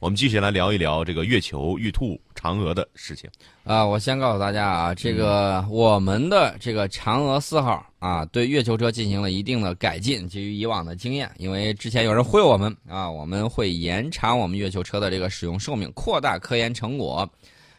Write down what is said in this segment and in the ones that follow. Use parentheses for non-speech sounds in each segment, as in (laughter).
我们继续来聊一聊这个月球、玉兔、嫦娥的事情。啊，我先告诉大家啊，这个我们的这个嫦娥四号啊，对月球车进行了一定的改进，基于以往的经验，因为之前有人忽悠我们啊，我们会延长我们月球车的这个使用寿命，扩大科研成果。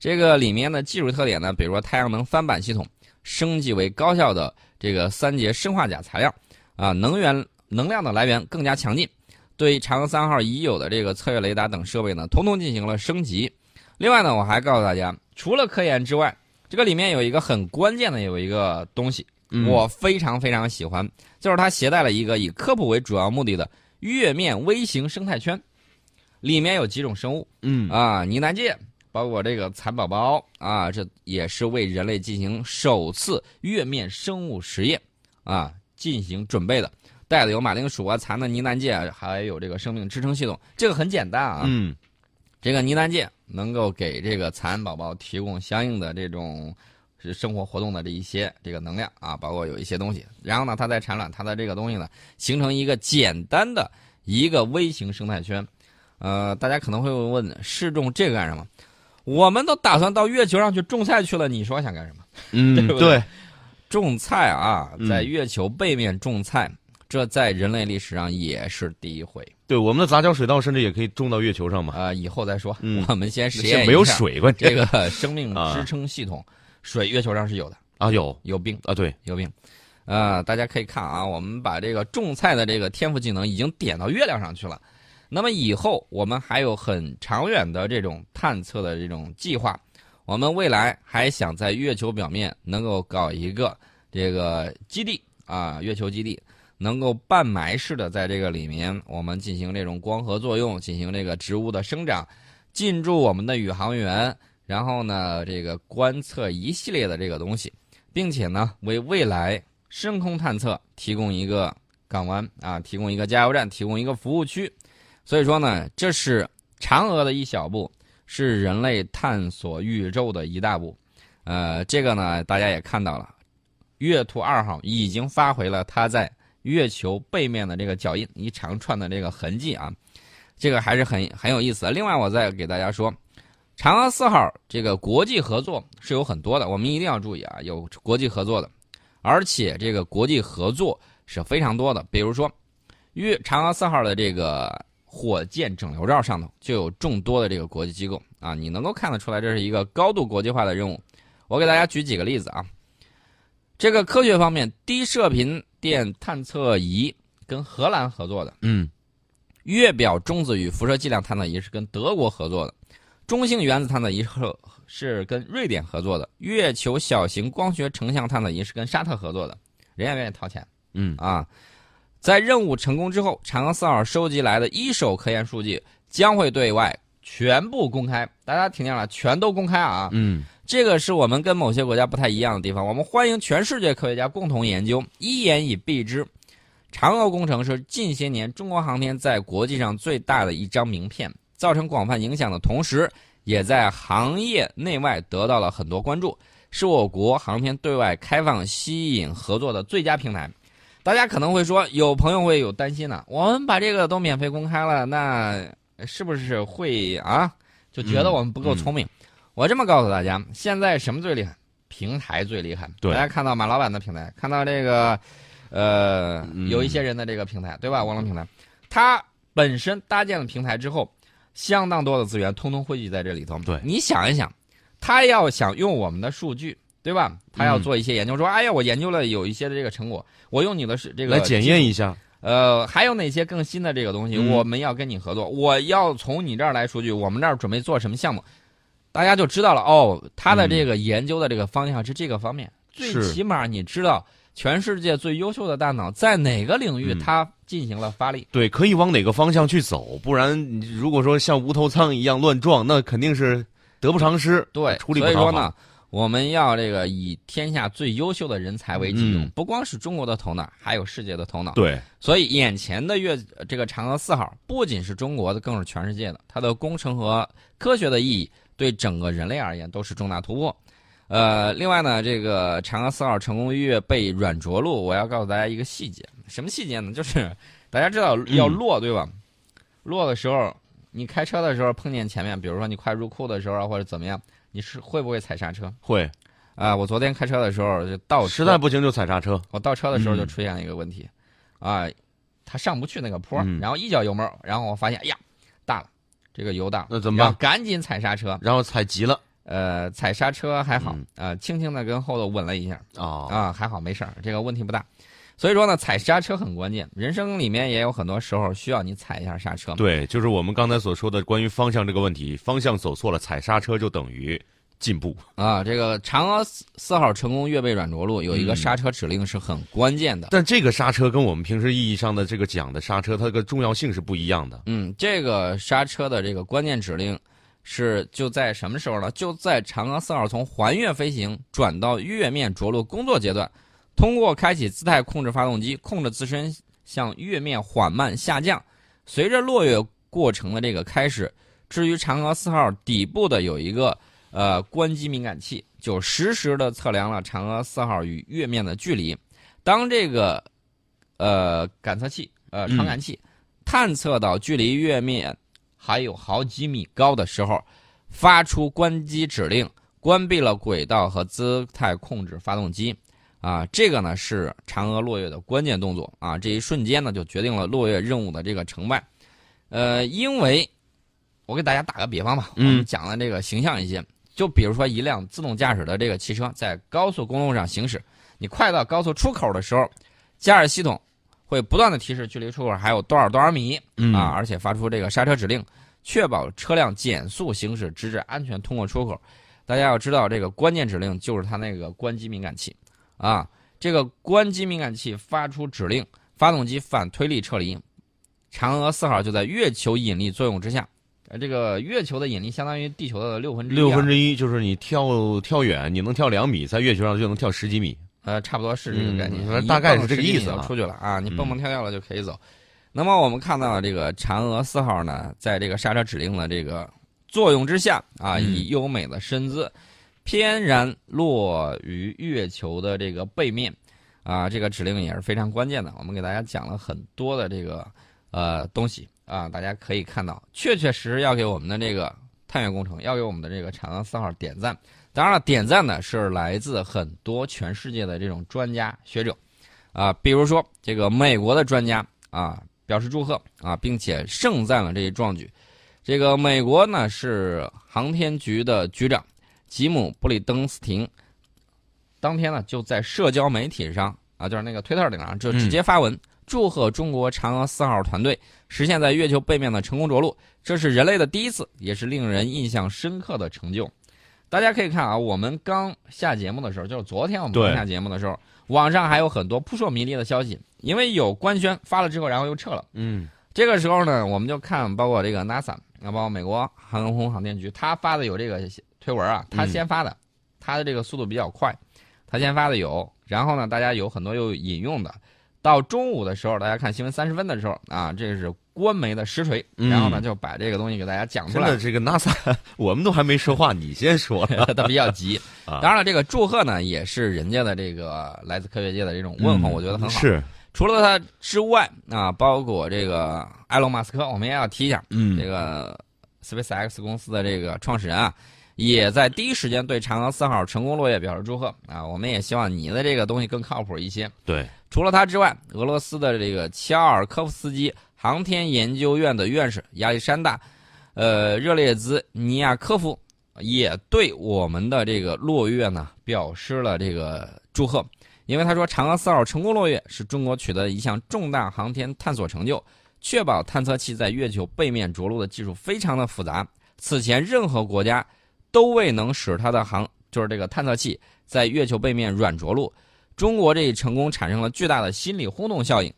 这个里面的技术特点呢，比如说太阳能翻板系统，升级为高效的这个三节砷化钾材料，啊，能源能量的来源更加强劲。对嫦娥三号已有的这个测月雷达等设备呢，统统进行了升级。另外呢，我还告诉大家，除了科研之外，这个里面有一个很关键的有一个东西，我非常非常喜欢，就是它携带了一个以科普为主要目的的月面微型生态圈，里面有几种生物，嗯啊，呢喃界，包括这个蚕宝宝啊，这也是为人类进行首次月面生物实验啊进行准备的。带的有马铃薯啊、蚕的呢喃界，还有这个生命支撑系统。这个很简单啊，嗯，这个呢喃芥能够给这个蚕宝宝提供相应的这种是生活活动的这一些这个能量啊，包括有一些东西。然后呢，它在产卵，它的这个东西呢，形成一个简单的一个微型生态圈。呃，大家可能会问，试种这个干什么？我们都打算到月球上去种菜去了，你说想干什么？嗯，(laughs) 对不对，种菜啊，嗯在月球背面种菜。这在人类历史上也是第一回。对，我们的杂交水稻甚至也可以种到月球上嘛。啊、以后再说。嗯我们先实验一下没有水，关键这个 (laughs) 生命支撑系统，水月球上是有的，啊有有冰啊对，有冰。呃，大家可以看啊，我们把这个种菜的这个天赋技能已经点到月亮上去了。那么以后我们还有很长远的这种探测的这种计划。我们未来还想在月球表面能够搞一个这个基地啊，月球基地。能够半埋式的在这个里面，我们进行这种光合作用，进行这个植物的生长，进驻我们的宇航员，然后呢，这个观测一系列的这个东西，并且呢，为未来深空探测提供一个港湾啊，提供一个加油站，提供一个服务区。所以说呢，这是嫦娥的一小步，是人类探索宇宙的一大步。呃，这个呢，大家也看到了，月兔二号已经发回了它在。月球背面的这个脚印，一长串的这个痕迹啊，这个还是很很有意思。另外，我再给大家说，嫦娥四号这个国际合作是有很多的，我们一定要注意啊，有国际合作的，而且这个国际合作是非常多的。比如说，月嫦娥四号的这个火箭整流罩上头就有众多的这个国际机构啊，你能够看得出来，这是一个高度国际化的任务。我给大家举几个例子啊。这个科学方面，低射频电探测仪跟荷兰合作的，嗯，月表中子与辐射剂量探测仪是跟德国合作的，中性原子探测仪是是跟瑞典合作的，月球小型光学成像探测仪是跟沙特合作的，人家愿意掏钱，嗯。啊，在任务成功之后，嫦娥四号收集来的一手科研数据将会对外全部公开，大家听见了，全都公开啊，嗯。这个是我们跟某些国家不太一样的地方。我们欢迎全世界科学家共同研究，一言以蔽之，嫦娥工程是近些年中国航天在国际上最大的一张名片，造成广泛影响的同时，也在行业内外得到了很多关注，是我国航天对外开放、吸引合作的最佳平台。大家可能会说，有朋友会有担心呢，我们把这个都免费公开了，那是不是会啊，就觉得我们不够聪明？我这么告诉大家，现在什么最厉害？平台最厉害。对，大家看到马老板的平台，看到这个，呃，有一些人的这个平台，对吧？网络平台，它本身搭建了平台之后，相当多的资源通通汇聚在这里头。对，你想一想，他要想用我们的数据，对吧？他要做一些研究，说，哎呀，我研究了有一些的这个成果，我用你的是这个来检验一下。呃，还有哪些更新的这个东西，我们要跟你合作，我要从你这儿来数据，我们这儿准备做什么项目？大家就知道了哦，他的这个研究的这个方向是这个方面。最起码你知道全世界最优秀的大脑在哪个领域，它进行了发力。对，可以往哪个方向去走，不然如果说像无头苍蝇一样乱撞，那肯定是得不偿失。对，处理不所以说呢，我们要这个以天下最优秀的人才为己用，嗯、不光是中国的头脑，还有世界的头脑。对，所以眼前的月这个嫦娥四号不仅是中国的，更是全世界的，它的工程和科学的意义。对整个人类而言都是重大突破，呃，另外呢，这个嫦娥四号成功越被软着陆，我要告诉大家一个细节，什么细节呢？就是大家知道要落、嗯、对吧？落的时候，你开车的时候碰见前面，比如说你快入库的时候啊，或者怎么样，你是会不会踩刹车？会，啊，我昨天开车的时候就倒车实在不行就踩刹车。我倒车的时候就嗯出现了一个问题，啊，它上不去那个坡，嗯然后一脚油门，然后我发现，哎呀，大了，这个油大了，那怎么办？赶紧踩刹车，然后踩急了呃，踩刹车还好嗯，呃，轻轻的跟后头稳了一下，啊啊，还好没事儿，这个问题不大。所以说呢，踩刹车很关键，人生里面也有很多时候需要你踩一下刹车。对，就是我们刚才所说的关于方向这个问题，方向走错了，踩刹车就等于进步。啊，这个嫦娥四四号成功越位软着陆，有一个嗯刹车指令是很关键的。但这个刹车跟我们平时意义上的这个讲的刹车，它的重要性是不一样的。嗯，这个刹车的这个关键指令是就在什么时候呢？就在嫦娥四号从环月飞行转到月面着陆工作阶段，通过开启姿态控制发动机，控制自身向月面缓慢下降。随着落月过程的这个开始，至于嫦娥四号底部的有一个呃关机敏感器，就实时的测量了嫦娥四号与月面的距离。当这个呃感测器呃嗯传感器、探测到距离月面还有好几米高的时候，发出关机指令，关闭了轨道和姿态控制发动机。啊，这个呢是嫦娥落月的关键动作啊，这一瞬间呢就决定了落月任务的这个成败。呃，因为我给大家打个比方吧，我嗯们讲的这个形象一些，就比如说一辆自动驾驶的这个汽车在高速公路上行驶，你快到高速出口的时候，驾驶系统会不断的提示距离出口还有多少多少米，嗯啊，而且发出这个刹车指令，确保车辆减速行驶，直至安全通过出口。大家要知道，这个关键指令就是它那个关机敏感器，啊，这个关机敏感器发出指令，发动机反推力撤离，嫦娥四号就在月球引力作用之下，呃，这个月球的引力相当于地球的六分之一、啊，六分之一就是你跳跳远，你能跳两米，在月球上就能跳十几米。呃，差不多是这个概念，大概是这个意思啊出去了啊，你蹦嗯蹦跳跳了就可以走。那么我们看到这个嫦娥四号呢，在这个刹车指令的这个作用之下啊，嗯以优美的身姿翩然落于月球的这个背面啊，这个指令也是非常关键的。我们给大家讲了很多的这个呃东西啊，大家可以看到，确确实实要给我们的这个探月工程，要给我们的这个嫦娥四号点赞。当然了，点赞呢是来自很多全世界的这种专家学者，啊，比如说这个美国的专家啊表示祝贺啊，并且盛赞了这一壮举。这个美国呢是航天局的局长吉姆布里登斯廷，当天呢就在社交媒体上啊，就是那个推特顶上就直接发文、祝贺中国嫦娥四号团队实现在月球背面的成功着陆，这是人类的第一次，也是令人印象深刻的成就。大家可以看啊，我们刚下节目的时候，就是昨天我们对刚下节目的时候，网上还有很多扑朔迷离的消息，因为有官宣发了之后，然后又撤了。嗯这个时候呢，我们就看包括这个 NASA，啊，包括美国航空航天局，他发的有这个推文啊，他先发的，他的这个速度比较快，他先发的有，然后呢，大家有很多又引用的。到中午的时候，大家看新闻三十分的时候啊，这是官媒的实锤，嗯然后呢就把这个东西给大家讲出来真的，。这个 NASA 我们都还没说话，你先说了。(laughs) 他比较急。(laughs) 啊当然了，这个祝贺呢，也是人家的这个来自科学界的这种问候，嗯我觉得很好。是，除了他之外啊，包括这个埃隆·马斯克，我们也要提一下，嗯这个 SpaceX 公司的这个创始人啊，也在第一时间对嫦娥四号成功落月表示祝贺啊。我们也希望你的这个东西更靠谱一些。对，除了他之外，俄罗斯的这个乔尔科夫斯基航天研究院的院士亚历山大，呃，热列兹尼亚科夫也对我们的这个落月呢表示了这个祝贺，因为他说嫦娥四号成功落月是中国取得一项重大航天探索成就，确保探测器在月球背面着陆的技术非常的复杂，此前任何国家都未能使它的航就是这个探测器在月球背面软着陆。中国这一成功产生了巨大的心理轰动效应。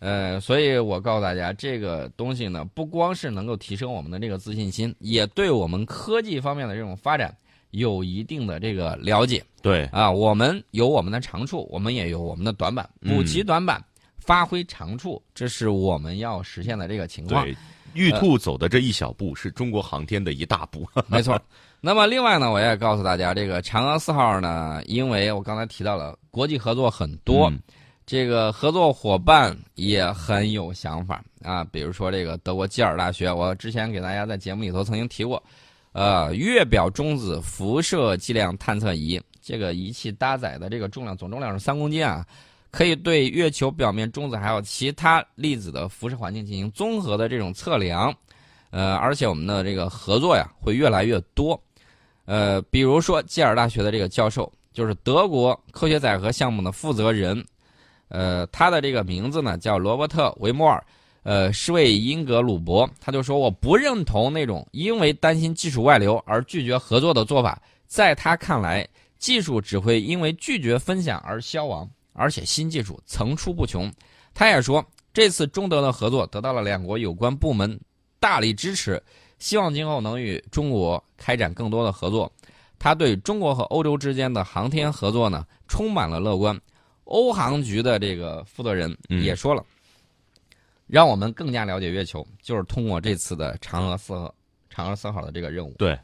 呃，所以我告诉大家，这个东西呢，不光是能够提升我们的这个自信心，也对我们科技方面的这种发展有一定的这个了解对，啊。我们有我们的长处，我们也有我们的短板，补齐短板，发挥长处，这是我们要实现的这个情况。对，玉兔走的这一小步是中国航天的一大步。没错。(laughs) 那么另外呢，我也告诉大家，这个嫦娥四号呢，因为我刚才提到了国际合作很多，嗯这个合作伙伴也很有想法啊，比如说这个德国基尔大学，我之前给大家在节目里头曾经提过，呃，月表中子辐射剂量探测仪，这个仪器搭载的这个重量总重量是三公斤啊，可以对月球表面中子还有其他粒子的辐射环境进行综合的这种测量，呃，而且我们的这个合作呀会越来越多，呃，比如说基尔大学的这个教授就是德国科学载荷项目的负责人。呃，他的这个名字呢叫罗伯特·维摩尔，呃，施魏因格鲁伯，他就说我不认同那种因为担心技术外流而拒绝合作的做法。在他看来，技术只会因为拒绝分享而消亡，而且新技术层出不穷。他也说，这次中德的合作得到了两国有关部门大力支持，希望今后能与中国开展更多的合作。他对中国和欧洲之间的航天合作呢充满了乐观。欧航局的这个负责人也说了，让我们更加了解月球，就是通过这次的嫦娥四号、嫦娥四号的这个任务。对，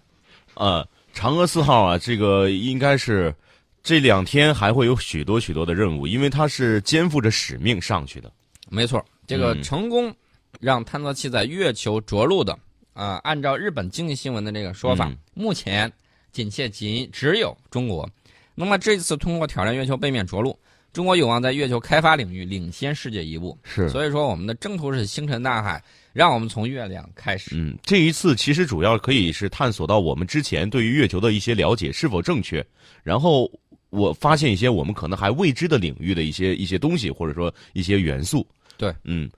呃，嫦娥四号啊，这个应该是这两天还会有许多许多的任务，因为它是肩负着使命上去的。没错，这个成功让探测器在月球着陆的啊，按照日本经济新闻的这个说法，目前仅限仅只有中国。那么这次通过挑战月球背面着陆。中国有望在月球开发领域领先世界一步，是，所以说我们的征途是星辰大海，让我们从月亮开始。嗯，这一次其实主要可以是探索到我们之前对于月球的一些了解是否正确，然后我发现一些我们可能还未知的领域的一些一些东西，或者说一些元素。对，嗯，